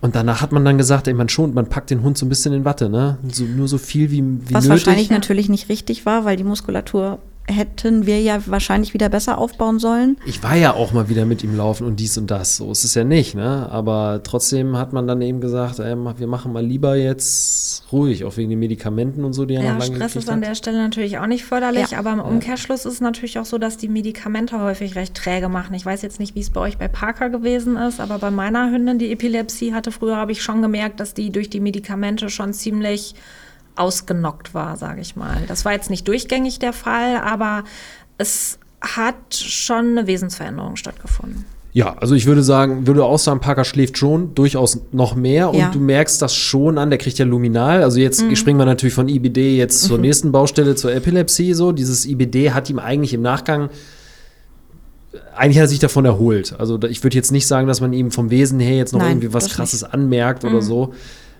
Und danach hat man dann gesagt, ey, man schont, man packt den Hund so ein bisschen in Watte, ne? So, nur so viel wie, wie Was nötig. wahrscheinlich natürlich nicht richtig war, weil die Muskulatur hätten wir ja wahrscheinlich wieder besser aufbauen sollen. Ich war ja auch mal wieder mit ihm laufen und dies und das. So ist es ja nicht, ne? Aber trotzdem hat man dann eben gesagt, ey, wir machen mal lieber jetzt ruhig, auch wegen den Medikamenten und so, die er ja, noch lange Stress ist an der Stelle natürlich auch nicht förderlich, ja. aber im Umkehrschluss ist es natürlich auch so, dass die Medikamente häufig recht träge machen. Ich weiß jetzt nicht, wie es bei euch bei Parker gewesen ist, aber bei meiner Hündin, die Epilepsie hatte, früher habe ich schon gemerkt, dass die durch die Medikamente schon ziemlich ausgenockt war, sage ich mal. Das war jetzt nicht durchgängig der Fall, aber es hat schon eine Wesensveränderung stattgefunden. Ja, also ich würde sagen, würde auch sagen, Parker schläft schon durchaus noch mehr und ja. du merkst das schon an, der kriegt ja Luminal. Also jetzt mhm. springen wir natürlich von IBD jetzt zur mhm. nächsten Baustelle, zur Epilepsie so. Dieses IBD hat ihm eigentlich im Nachgang eigentlich hat er sich davon erholt. Also ich würde jetzt nicht sagen, dass man ihm vom Wesen her jetzt noch Nein, irgendwie was krasses nicht. anmerkt mhm. oder so.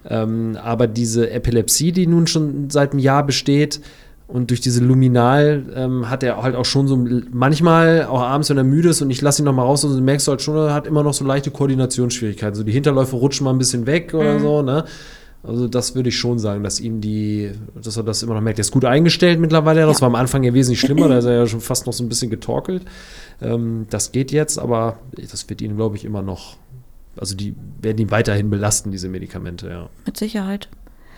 Ähm, aber diese Epilepsie, die nun schon seit einem Jahr besteht, und durch diese Luminal ähm, hat er halt auch schon so manchmal, auch abends, wenn er müde ist und ich lasse ihn noch mal raus, und also merkst du halt schon, er hat immer noch so leichte Koordinationsschwierigkeiten. So die Hinterläufe rutschen mal ein bisschen weg oder mhm. so, ne? Also das würde ich schon sagen, dass ihm die, dass er das immer noch merkt. Er ist gut eingestellt mittlerweile. Das ja. war am Anfang ja wesentlich schlimmer, da ist er ja schon fast noch so ein bisschen getorkelt. Ähm, das geht jetzt, aber das wird ihn, glaube ich, immer noch also die werden ihn weiterhin belasten, diese Medikamente, ja. Mit Sicherheit.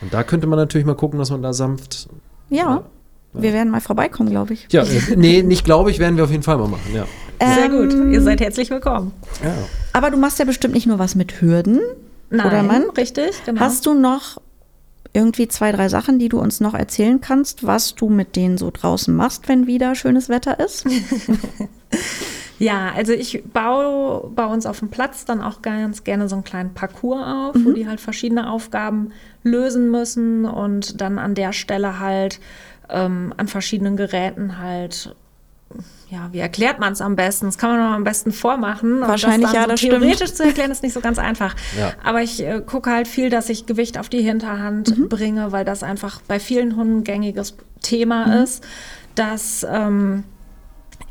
Und da könnte man natürlich mal gucken, dass man da sanft. Ja. ja wir werden mal vorbeikommen, glaube ich. Ja, nee, nicht glaube ich, werden wir auf jeden Fall mal machen, ja. Sehr gut, ähm, ihr seid herzlich willkommen. Ja. Aber du machst ja bestimmt nicht nur was mit Hürden, Nein, oder Mann? richtig, genau. Hast du noch irgendwie zwei, drei Sachen, die du uns noch erzählen kannst, was du mit denen so draußen machst, wenn wieder schönes Wetter ist? Ja, also ich baue bei uns auf dem Platz dann auch ganz gerne so einen kleinen Parcours auf, mhm. wo die halt verschiedene Aufgaben lösen müssen und dann an der Stelle halt ähm, an verschiedenen Geräten halt ja, wie erklärt man es am besten? Das kann man am besten vormachen. Wahrscheinlich ja, so das theoretisch stimmt. zu erklären ist nicht so ganz einfach. Ja. Aber ich äh, gucke halt viel, dass ich Gewicht auf die Hinterhand mhm. bringe, weil das einfach bei vielen Hunden gängiges Thema mhm. ist, dass ähm,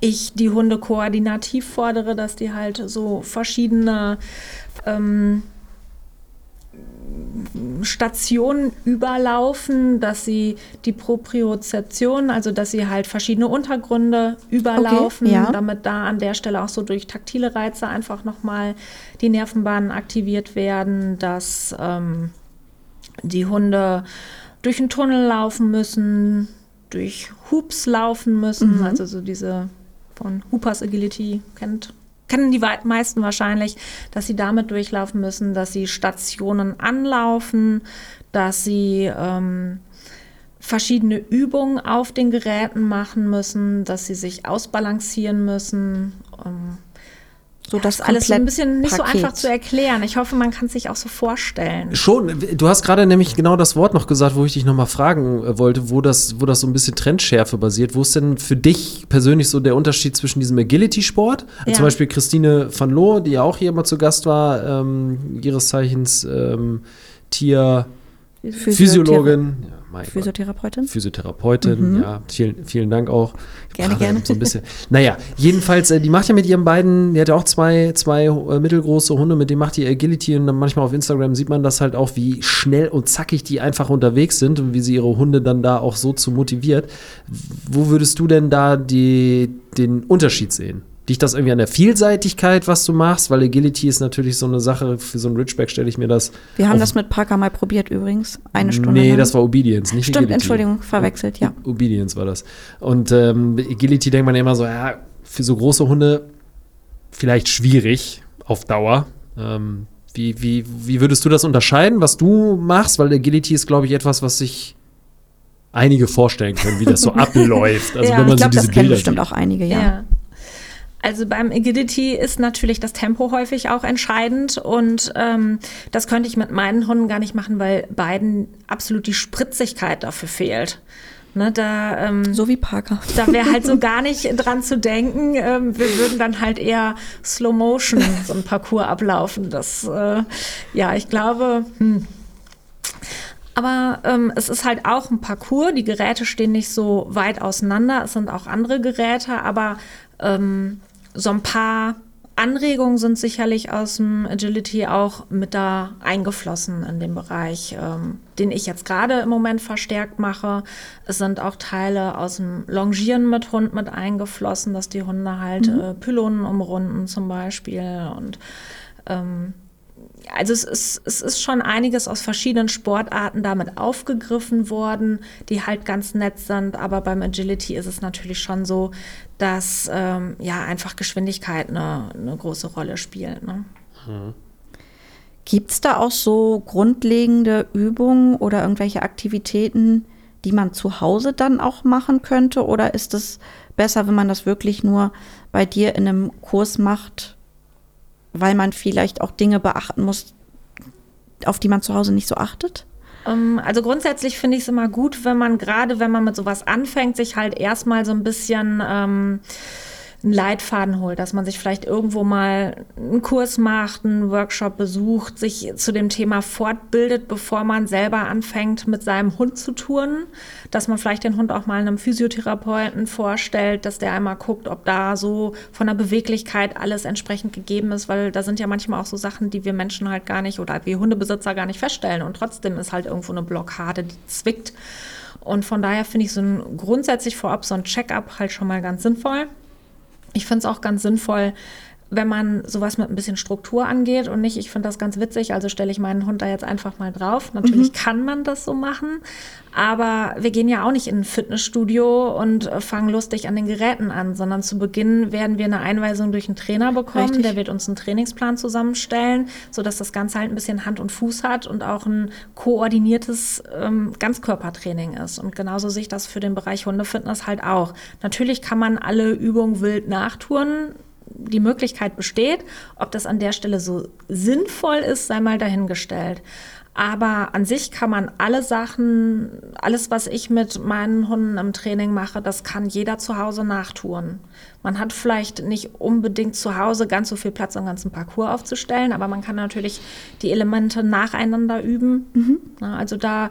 ich die Hunde koordinativ fordere, dass die halt so verschiedene ähm, Stationen überlaufen, dass sie die Propriozeption, also dass sie halt verschiedene Untergründe überlaufen, Okay, ja. damit da an der Stelle auch so durch taktile Reize einfach nochmal die Nervenbahnen aktiviert werden, dass ähm, die Hunde durch einen Tunnel laufen müssen, durch Hoops laufen müssen, also so diese von Hoopers Agility kennt kennen die meisten wahrscheinlich, dass sie damit durchlaufen müssen, dass sie Stationen anlaufen, dass sie ähm, verschiedene Übungen auf den Geräten machen müssen, dass sie sich ausbalancieren müssen. Ähm, So das das alles so ein bisschen nicht so Paket. einfach zu erklären. Ich hoffe, man kann es sich auch so vorstellen. Schon, du hast gerade nämlich genau das Wort noch gesagt, wo ich dich nochmal fragen äh, wollte, wo das, wo das so ein bisschen Trendschärfe basiert. Wo ist denn für dich persönlich so der Unterschied zwischen diesem Agility-Sport? Ja. Zum Beispiel Christine van Loo, die ja auch hier mal zu Gast war, ähm, ihres Zeichens ähm, Tier. Physiologin, ja, Gott. Physiotherapeutin. Physiotherapeutin, ja, vielen, vielen Dank auch. Gerne, gerne. So ein bisschen. Naja, jedenfalls, äh, die macht ja mit ihren beiden, die hat ja auch zwei, zwei äh, mittelgroße Hunde, mit denen macht die Agility und dann manchmal auf Instagram sieht man das halt auch, wie schnell und zackig die einfach unterwegs sind und wie sie ihre Hunde dann da auch so zu motiviert. Wo würdest du denn da die, den Unterschied sehen? Liegt das irgendwie an der Vielseitigkeit, was du machst? Weil Agility ist natürlich so eine Sache, für so einen Ridgeback stelle ich mir das. Wir haben das mit Parker mal probiert übrigens. Eine Stunde. Nee, lang. das war Obedience, nicht Stimmt, Agility. Entschuldigung, verwechselt, ja. Obedience war das. Und ähm, Agility denkt man ja immer so, ja, für so große Hunde vielleicht schwierig auf Dauer. Ähm, wie, wie, wie würdest du das unterscheiden, was du machst? Weil Agility ist, glaube ich, etwas, was sich einige vorstellen können, wie das so abläuft. Also Ja, wenn man Ich glaube, so das kennen bestimmt sieht. auch einige, ja. Also beim Agility ist natürlich das Tempo häufig auch entscheidend und ähm, das könnte ich mit meinen Hunden gar nicht machen, weil beiden absolut die Spritzigkeit dafür fehlt. Ne, da ähm, So wie Parker. da wäre halt so gar nicht dran zu denken. Ähm, wir würden dann halt eher Slow Motion so ein Parcours ablaufen. Das, äh, ja, ich glaube. Hm. Aber ähm, es ist halt auch ein Parcours. Die Geräte stehen nicht so weit auseinander. Es sind auch andere Geräte, aber ähm, so ein paar Anregungen sind sicherlich aus dem Agility auch mit da eingeflossen in dem Bereich, ähm, den ich jetzt gerade im Moment verstärkt mache. Es sind auch Teile aus dem Longieren mit Hund mit eingeflossen, dass die Hunde halt äh, Pylonen umrunden zum Beispiel und ähm, also es ist, es ist schon einiges aus verschiedenen Sportarten damit aufgegriffen worden, die halt ganz nett sind. Aber beim Agility ist es natürlich schon so, dass ähm, ja einfach Geschwindigkeit eine, eine große Rolle spielt. Ne? Gibt es da auch so grundlegende Übungen oder irgendwelche Aktivitäten, die man zu Hause dann auch machen könnte? Oder ist es besser, wenn man das wirklich nur bei dir in einem Kurs macht, weil man vielleicht auch Dinge beachten muss, auf die man zu Hause nicht so achtet? Ähm, Also grundsätzlich finde ich es immer gut, wenn man gerade, wenn man mit sowas anfängt, sich halt erstmal so ein bisschen ähm, einen Leitfaden holt, dass man sich vielleicht irgendwo mal einen Kurs macht, einen Workshop besucht, sich zu dem Thema fortbildet, bevor man selber anfängt, mit seinem Hund zu touren, dass man vielleicht den Hund auch mal einem Physiotherapeuten vorstellt, dass der einmal guckt, ob da so von der Beweglichkeit alles entsprechend gegeben ist, weil da sind ja manchmal auch so Sachen, die wir Menschen halt gar nicht oder wir Hundebesitzer gar nicht feststellen und trotzdem ist halt irgendwo eine Blockade, die zwickt. Und von daher finde ich so ein grundsätzlich vorab so ein Check-up halt schon mal ganz sinnvoll. Ich finde es auch ganz sinnvoll, wenn man sowas mit ein bisschen Struktur angeht und nicht, ich finde das ganz witzig, also stelle ich meinen Hund da jetzt einfach mal drauf. Natürlich kann man das so machen, aber wir gehen ja auch nicht in ein Fitnessstudio und fangen lustig an den Geräten an, sondern zu Beginn werden wir eine Einweisung durch einen Trainer bekommen, Richtig. der wird uns einen Trainingsplan zusammenstellen, sodass das Ganze halt ein bisschen Hand und Fuß hat und auch ein koordiniertes ähm, Ganzkörpertraining ist. Und genauso sehe ich das für den Bereich Hundefitness halt auch. Natürlich kann man alle Übungen wild nachtouren. Die Möglichkeit besteht. Ob das an der Stelle so sinnvoll ist, sei mal dahingestellt. Aber an sich kann man alle Sachen, alles, was ich mit meinen Hunden im Training mache, das kann jeder zu Hause nachtouren. Man hat vielleicht nicht unbedingt zu Hause ganz so viel Platz, um einen ganzen Parcours aufzustellen, aber man kann natürlich die Elemente nacheinander üben. Na, Also da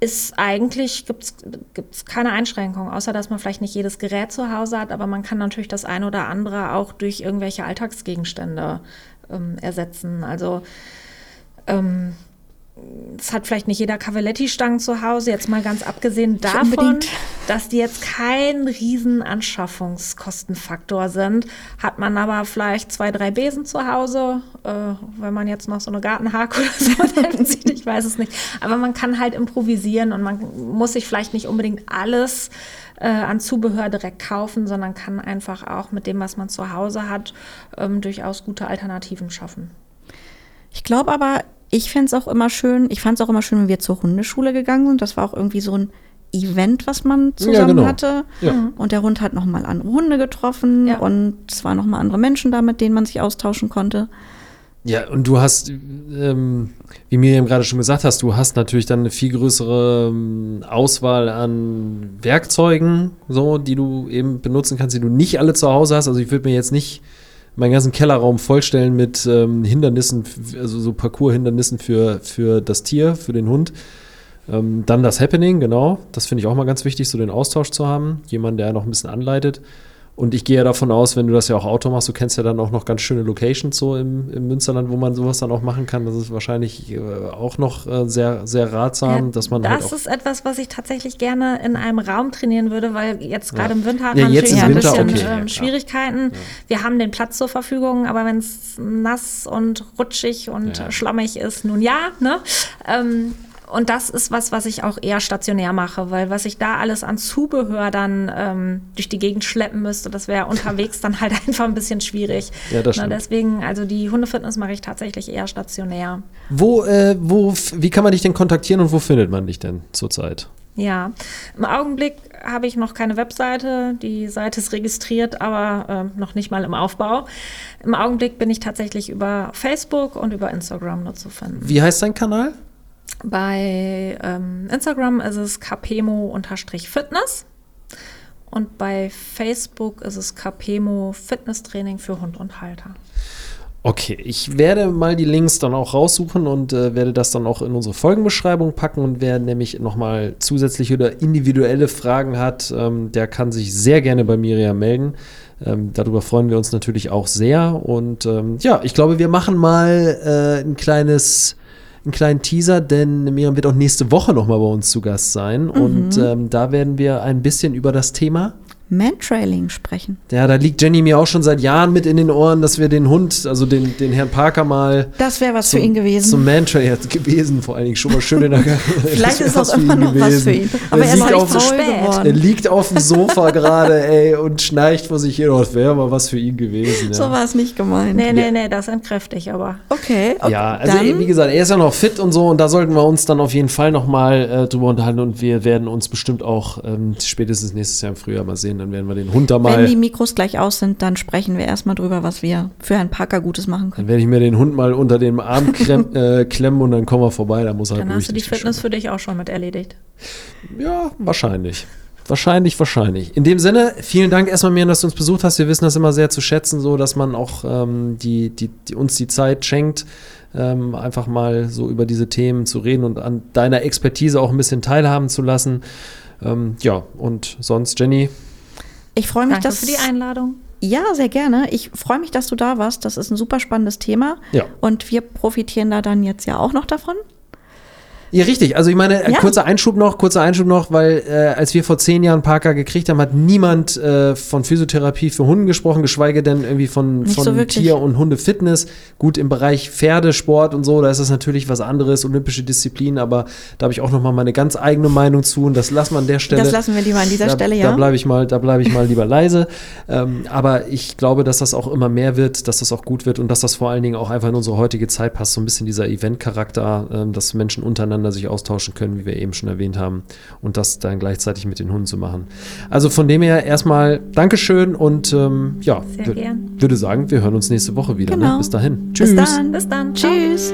ist eigentlich, gibt es keine Einschränkung, außer dass man vielleicht nicht jedes Gerät zu Hause hat, aber man kann natürlich das eine oder andere auch durch irgendwelche Alltagsgegenstände ähm, ersetzen. Also ähm, es hat vielleicht nicht jeder Cavaletti-Stangen zu Hause, jetzt mal ganz abgesehen davon, dass die jetzt kein riesen Anschaffungskostenfaktor sind, hat man aber vielleicht zwei, drei Besen zu Hause, äh, wenn man jetzt noch so eine Gartenhake oder so sieht, ich weiß es nicht. Aber man kann halt improvisieren und man muss sich vielleicht nicht unbedingt alles äh, an Zubehör direkt kaufen, sondern kann einfach auch mit dem, was man zu Hause hat, ähm, durchaus gute Alternativen schaffen. Ich glaube aber, ich fände es auch immer schön, ich fand es auch immer schön, wenn wir zur Hundeschule gegangen sind. Das war auch irgendwie so ein Event, was man zusammen ja, genau. hatte. Ja. Und der Hund hat nochmal andere Hunde getroffen ja. und es waren nochmal andere Menschen da, mit denen man sich austauschen konnte. Ja, und du hast, ähm, wie Miriam gerade schon gesagt hast, du hast natürlich dann eine viel größere ähm, Auswahl an Werkzeugen, so, die du eben benutzen kannst, die du nicht alle zu Hause hast. Also ich würde mir jetzt nicht meinen ganzen Kellerraum vollstellen mit ähm, Hindernissen, also so Parcours-Hindernissen für, für das Tier, für den Hund. Ähm, dann das Happening, genau. Das finde ich auch mal ganz wichtig, so den Austausch zu haben. Jemand, der noch ein bisschen anleitet. Und ich gehe ja davon aus, wenn du das ja auch Auto machst, du kennst ja dann auch noch ganz schöne Locations so im, im Münsterland, wo man sowas dann auch machen kann. Das ist wahrscheinlich äh, auch noch äh, sehr, sehr ratsam, ja, dass man. Halt das halt ist etwas, was ich tatsächlich gerne in einem Raum trainieren würde, weil jetzt gerade ja. im Winter hat ja, man natürlich ein bisschen okay. äh, Schwierigkeiten. Wir haben den Platz zur Verfügung, aber wenn es nass und rutschig und schlammig ist, nun ja, ne? Ähm, und das ist was, was ich auch eher stationär mache, weil was ich da alles an Zubehör dann ähm, durch die Gegend schleppen müsste, das wäre unterwegs dann halt einfach ein bisschen schwierig. Ja, das stimmt. Na, deswegen, also die Hundefitness mache ich tatsächlich eher stationär. Wo, äh, wo, wie kann man dich denn kontaktieren und wo findet man dich denn zurzeit? Ja, im Augenblick habe ich noch keine Webseite. Die Seite ist registriert, aber äh, noch nicht mal im Aufbau. Im Augenblick bin ich tatsächlich über Facebook und über Instagram nur zu finden. Wie heißt dein Kanal? Bei ähm, Instagram ist es capemo-fitness und bei Facebook ist es capemo Fitnesstraining für Hund und Halter. Okay, ich werde mal die Links dann auch raussuchen und äh, werde das dann auch in unsere Folgenbeschreibung packen. Und wer nämlich nochmal zusätzliche oder individuelle Fragen hat, ähm, der kann sich sehr gerne bei Miriam melden. Ähm, darüber freuen wir uns natürlich auch sehr. Und ähm, ja, ich glaube, wir machen mal äh, ein kleines einen kleinen Teaser, denn Miriam wird auch nächste Woche nochmal bei uns zu Gast sein. Mhm. Und ähm, da werden wir ein bisschen über das Thema Mantrailing sprechen. Ja, da liegt Jenny mir auch schon seit Jahren mit in den Ohren, dass wir den Hund, also den, den Herrn Parker mal. Das wäre was zum, für ihn gewesen. Zum Mantrailing gewesen, vor allen Dingen schon mal schön in der Vielleicht ist auch immer noch gewesen. was für ihn. Aber er, er ist auf, zu spät. Er liegt auf dem Sofa gerade, ey, und schnarcht vor sich hin. Das wäre mal was für ihn gewesen. Ja. So war es nicht gemeint. Nee, nee, nee, das entkräfte ich aber. Okay. okay. Ja, also dann. wie gesagt, er ist ja noch fit und so und da sollten wir uns dann auf jeden Fall nochmal äh, drüber unterhalten und wir werden uns bestimmt auch ähm, spätestens nächstes Jahr im Frühjahr mal sehen. Dann werden wir den Hund da mal. Wenn die Mikros gleich aus sind, dann sprechen wir erstmal drüber, was wir für Herrn Parker Gutes machen können. Dann werde ich mir den Hund mal unter den Arm klemm, äh, klemmen und dann kommen wir vorbei. Da muss er dann hast du die Fitness für dich auch schon mit erledigt. Ja, wahrscheinlich. Wahrscheinlich, wahrscheinlich. In dem Sinne, vielen Dank erstmal, Miriam, dass du uns besucht hast. Wir wissen das immer sehr zu schätzen, so dass man auch ähm, die, die, die, uns die Zeit schenkt, ähm, einfach mal so über diese Themen zu reden und an deiner Expertise auch ein bisschen teilhaben zu lassen. Ähm, ja, und sonst, Jenny, ich freue mich, Danke dass für die Einladung. Ja, sehr gerne. Ich freue mich, dass du da warst. Das ist ein super spannendes Thema. Ja. Und wir profitieren da dann jetzt ja auch noch davon. Ja, richtig. Also ich meine, äh, ja. kurzer Einschub noch, kurzer Einschub noch, weil äh, als wir vor zehn Jahren Parker gekriegt haben, hat niemand äh, von Physiotherapie für Hunde gesprochen, geschweige denn irgendwie von, von so Tier- und Hundefitness. Gut, im Bereich Pferdesport und so, da ist das natürlich was anderes, olympische Disziplin, aber da habe ich auch noch mal meine ganz eigene Meinung zu und das lassen wir an der Stelle. Das lassen wir lieber an dieser da, Stelle, ja. Da bleibe ich mal, da bleibe ich mal lieber leise. Ähm, aber ich glaube, dass das auch immer mehr wird, dass das auch gut wird und dass das vor allen Dingen auch einfach in unsere heutige Zeit passt, so ein bisschen dieser Event-Charakter, äh, dass Menschen untereinander miteinander sich austauschen können, wie wir eben schon erwähnt haben, und das dann gleichzeitig mit den Hunden zu machen. Also von dem her erstmal Dankeschön und ähm, ja, würde sagen, wir hören uns nächste Woche wieder. Ne? Genau. Ne? Bis dahin. Tschüss. Bis dann. Bis dann. Tschüss.